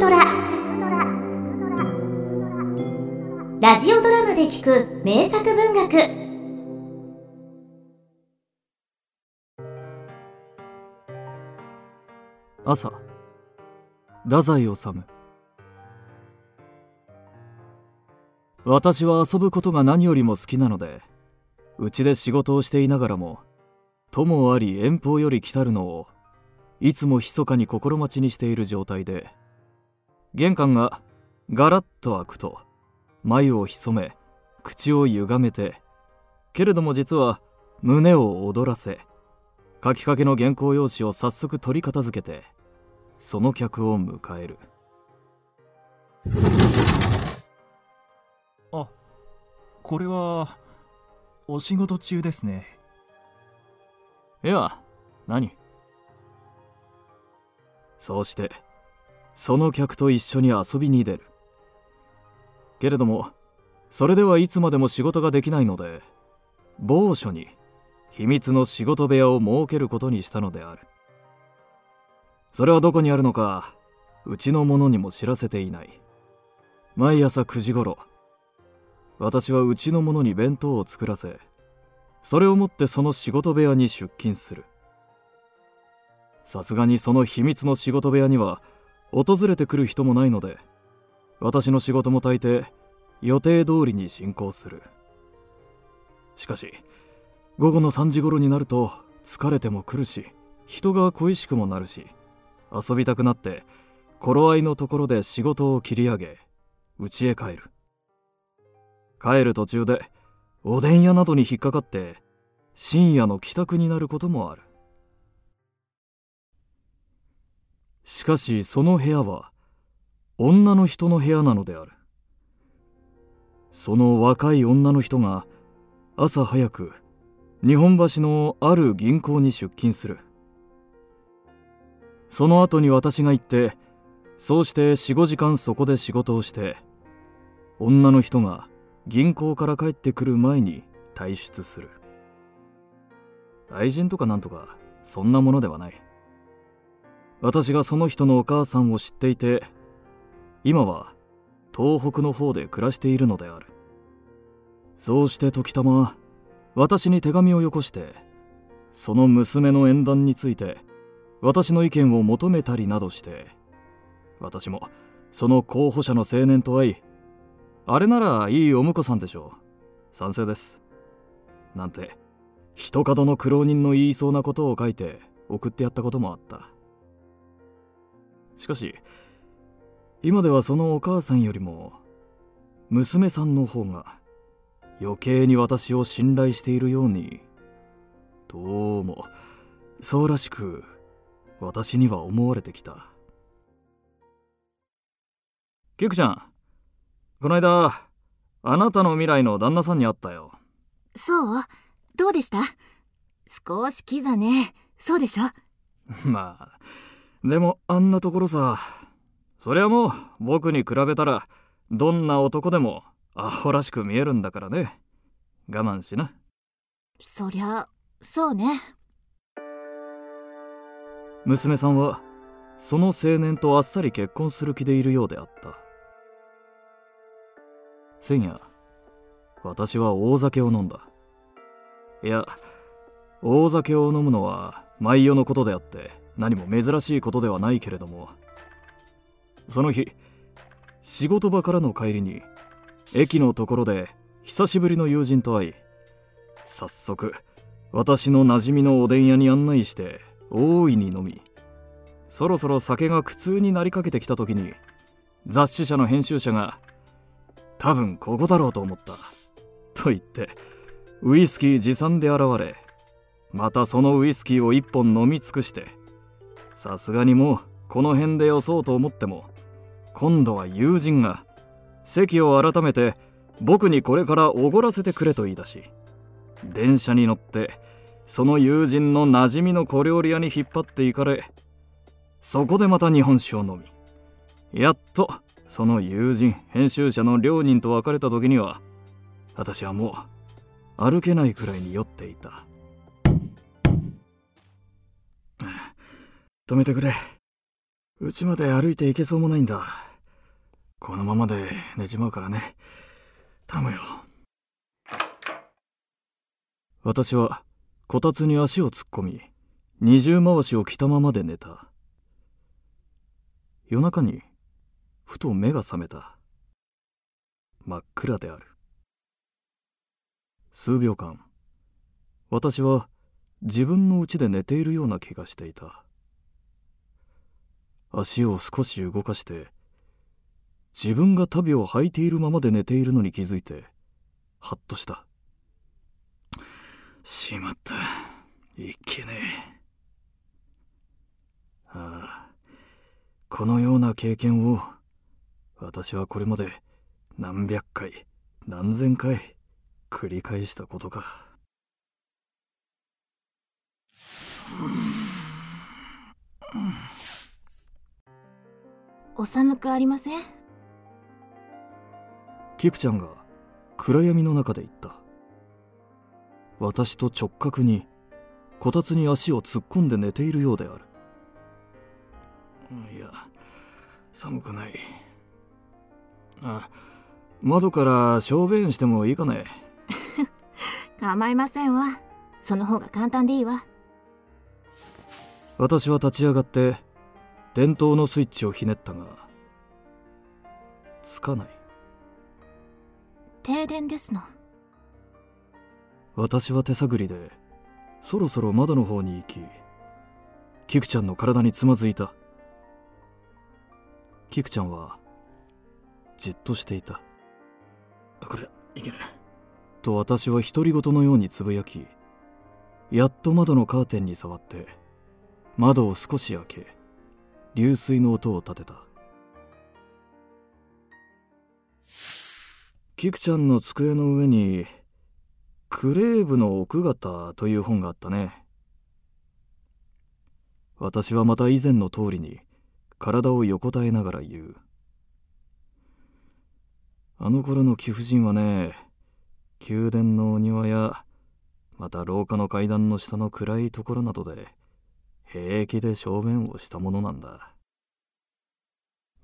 トラ。ラジオドラマで聞く名作文学。朝。太宰治。私は遊ぶことが何よりも好きなのでうちで仕事をしていながらも友あり遠方より来たるのをいつも密かに心待ちにしている状態で玄関がガラッと開くと眉を潜め口をゆがめてけれども実は胸を躍らせ書きかけの原稿用紙を早速取り片付けてその客を迎える。あこれはお仕事中ですね。いや何？そうしてその客と一緒に遊びに出る。けれどもそれではいつまでも仕事ができないので某所に秘密の仕事部屋を設けることにしたのである。それはどこにあるのかうちの者にも知らせていない。毎朝9時頃私はうちの者に弁当を作らせそれを持ってその仕事部屋に出勤する。さすがにその秘密の仕事部屋には訪れてくる人もないので私の仕事も大抵予定通りに進行する。しかし午後の3時頃になると疲れても来るし人が恋しくもなるし遊びたくなって頃合いのところで仕事を切り上げ家へ帰る。帰る途中でおでん屋などに引っかかって深夜の帰宅になることもある。かしその部屋は女の人の部屋なのである。その若い女の人が朝早く日本橋のある銀行に出勤する。その後に私が行ってそうして45時間そこで仕事をして女の人が銀行から帰ってくる前に退出する。愛人とかなんとかそんなものではない。私がその人のお母さんを知っていて今は東北の方で暮らしているのである。そうして時たま私に手紙をよこしてその娘の縁談について私の意見を求めたりなどして私もその候補者の青年と会いあれならいいお婿さんでしょう。賛成です。なんて一角の苦労人の言いそうなことを書いて送ってやったこともあった。しかし今ではそのお母さんよりも娘さんの方が余計に私を信頼しているようにどうもそうらしく私には思われてきた。キクちゃんこの間あなたの未来の旦那さんに会ったよ。そう？どうでした？少しキザね。そうでしょ？まあでもあんなところさ。そりゃもう僕に比べたらどんな男でもアホらしく見えるんだからね。我慢しな。そりゃそうね。娘さんはその青年とあっさり結婚する気でいるようであった。先夜私は大酒を飲んだ。いや大酒を飲むのは毎夜のことであって何も珍しいことではないけれども。その日仕事場からの帰りに駅のところで久しぶりの友人と会い早速私の馴染みのおでん屋に案内して大いに飲みそろそろ酒が苦痛になりかけてきた時に雑誌社の編集者が「多分ここだろうと思った」と言ってウイスキー持参で現れまたそのウイスキーを一本飲み尽くしてさすがにもうこの辺でよそうと思っても今度は友人が席を改めて僕にこれからおごらせてくれと言い出し電車に乗ってその友人の馴染みの小料理屋に引っ張って行かれそこでまた日本酒を飲みやっとその友人編集者の両人と別れた時には私はもう歩けないくらいに酔っていた。止めてくれ。家まで歩いて行けそうもないんだ。このままで寝ちまうからね。頼むよ。私はこたつに足を突っ込み二重回しを着たままで寝た。夜中にふと目が覚めた。真っ暗である。数秒間私は自分の家で寝ているような気がしていた。足を少し動かして自分が足袋を履いているままで寝ているのに気づいてハッとした。しまった。いけねえ。ああこのような経験を私はこれまで何百回何千回繰り返したことか。うん。お寒くありません？キクちゃんが暗闇の中で言った。私と直角にこたつに足を突っ込んで寝ているようである。いや寒くない。あ窓から小便してもいいかね？構いませんわ。その方が簡単でいいわ。私は立ち上がって電灯のスイッチをひねったがつかない。停電ですの。私は手探りでそろそろ窓の方に行きキクちゃんの体につまずいた。キクちゃんはじっとしていた。これいけないと私は独り言のようにつぶやきやっと窓のカーテンに触って窓を少し開け流水の音を立てた。キクちゃんの机の上にクレーブの奥方という本があったね。私はまた以前の通りに体を横たえながら言う。あの頃の貴婦人はね宮殿のお庭やまた廊下の階段の下の暗いところなどで平気で小便をしたものなんだ。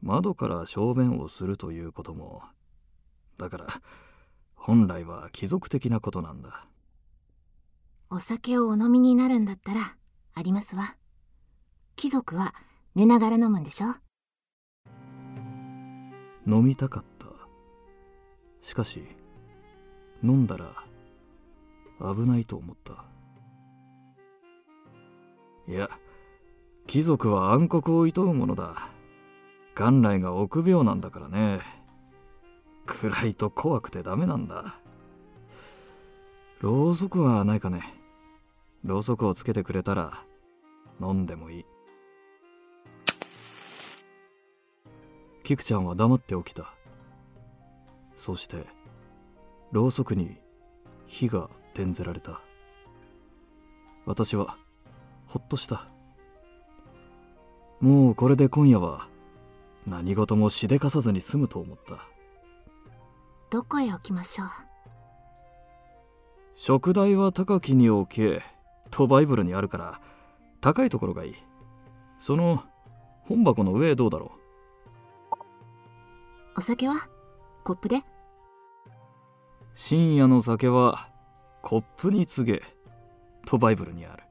窓から小便をするということも。だから本来は貴族的なことなんだ。お酒をお飲みになるんだったらありますわ。貴族は寝ながら飲むんでしょ？飲みたかった。しかし飲んだら危ないと思ったいや貴族は暗黒を厭うものだ。元来が臆病なんだからね。暗いと怖くてダメなんだ。ろうそくはないかね。ろうそくをつけてくれたら飲んでもいい。キクちゃんは黙って起きた。そしてろうそくに火が点ぜられた。私はほっとした。もうこれで今夜は何事もしでかさずに済むと思った。どこへ置きましょう？食材は高きに置けとバイブルにあるから高いところがいい。その本箱の上どうだろお酒はコップで？深夜の酒はコップに告げとバイブルにある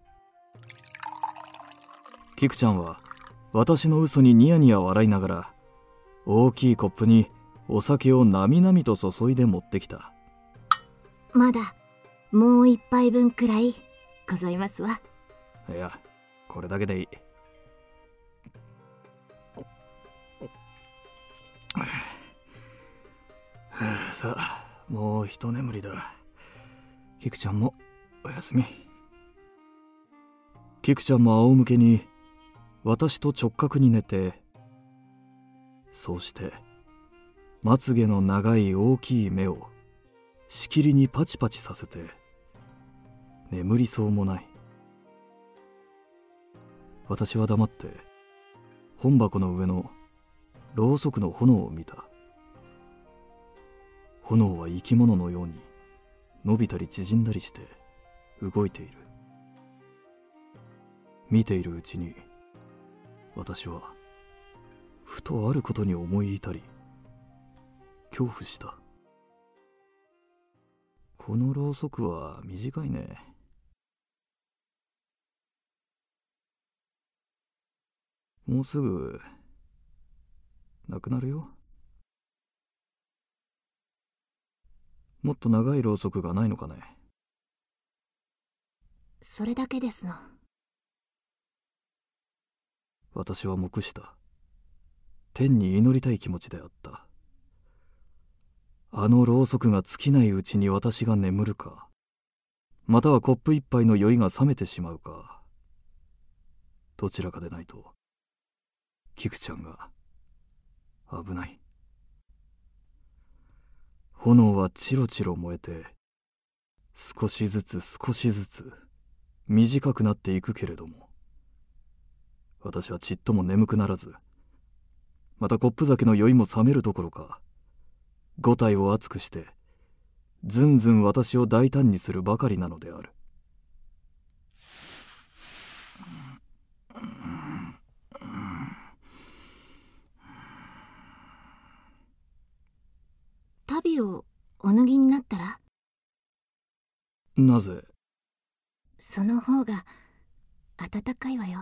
キクちゃんは私の嘘にニヤニヤ笑いながら大きいコップにお酒をなみなみと注いで持ってきた。まだもう一杯分くらいございますわ。いやこれだけでいい。は あさあもう一眠りだ。キクちゃんもおやすみ。キクちゃんも仰向けに私と直角に寝てそうしてまつげの長い大きい目をしきりにパチパチさせて眠りそうもない。私は黙って本箱の上のろうそくの炎を見た。炎は生き物のように伸びたり縮んだりして動いている。見ているうちに私はふとあることに思い至り恐怖した。このろうそくは短いね。もうすぐなくなるよ。もっと長いろうそくがないのかね。それだけですの。私は目した。天に祈りたい気持ちであった。あのろうそくが尽きないうちに私が眠るか。またはコップ一杯の酔いが冷めてしまうか。どちらかでないと。菊ちゃんが。危ない。炎はチロチロ燃えて少しずつ少しずつ短くなっていくけれども。私はちっとも眠くならずまたコップ酒の酔いも冷めるどころか五体を熱くしてずんずん私を大胆にするばかりなのである。旅をお脱ぎになったら？なぜ？その方が暖かいわよ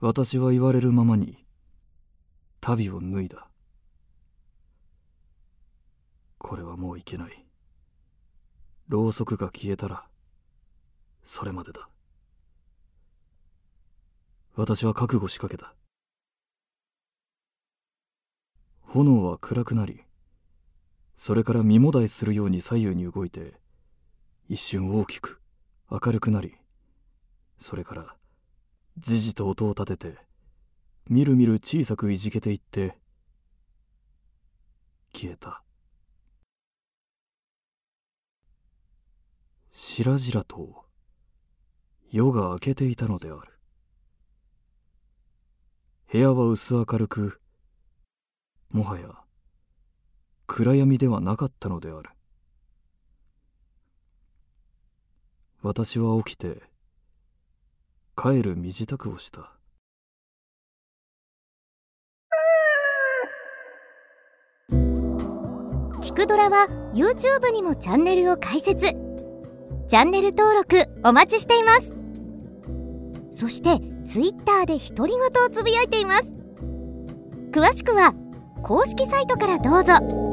私は言われるままに旅を脱いだ。これはもういけない。ろうそくが消えたらそれまでだ。私は覚悟しかけた。炎は暗くなりそれから身もだえするように左右に動いて一瞬大きく明るくなりそれからじじと音を立ててみるみる小さくいじけていって消えた。しらじらと夜が明けていたのである。部屋は薄明るくもはや暗闇ではなかったのである。私は起きて帰る身支度をした。キクドラは YouTube にもチャンネルを開設。チャンネル登録お待ちしています。そして Twitter で独り言をつぶやいています。詳しくは公式サイトからどうぞ。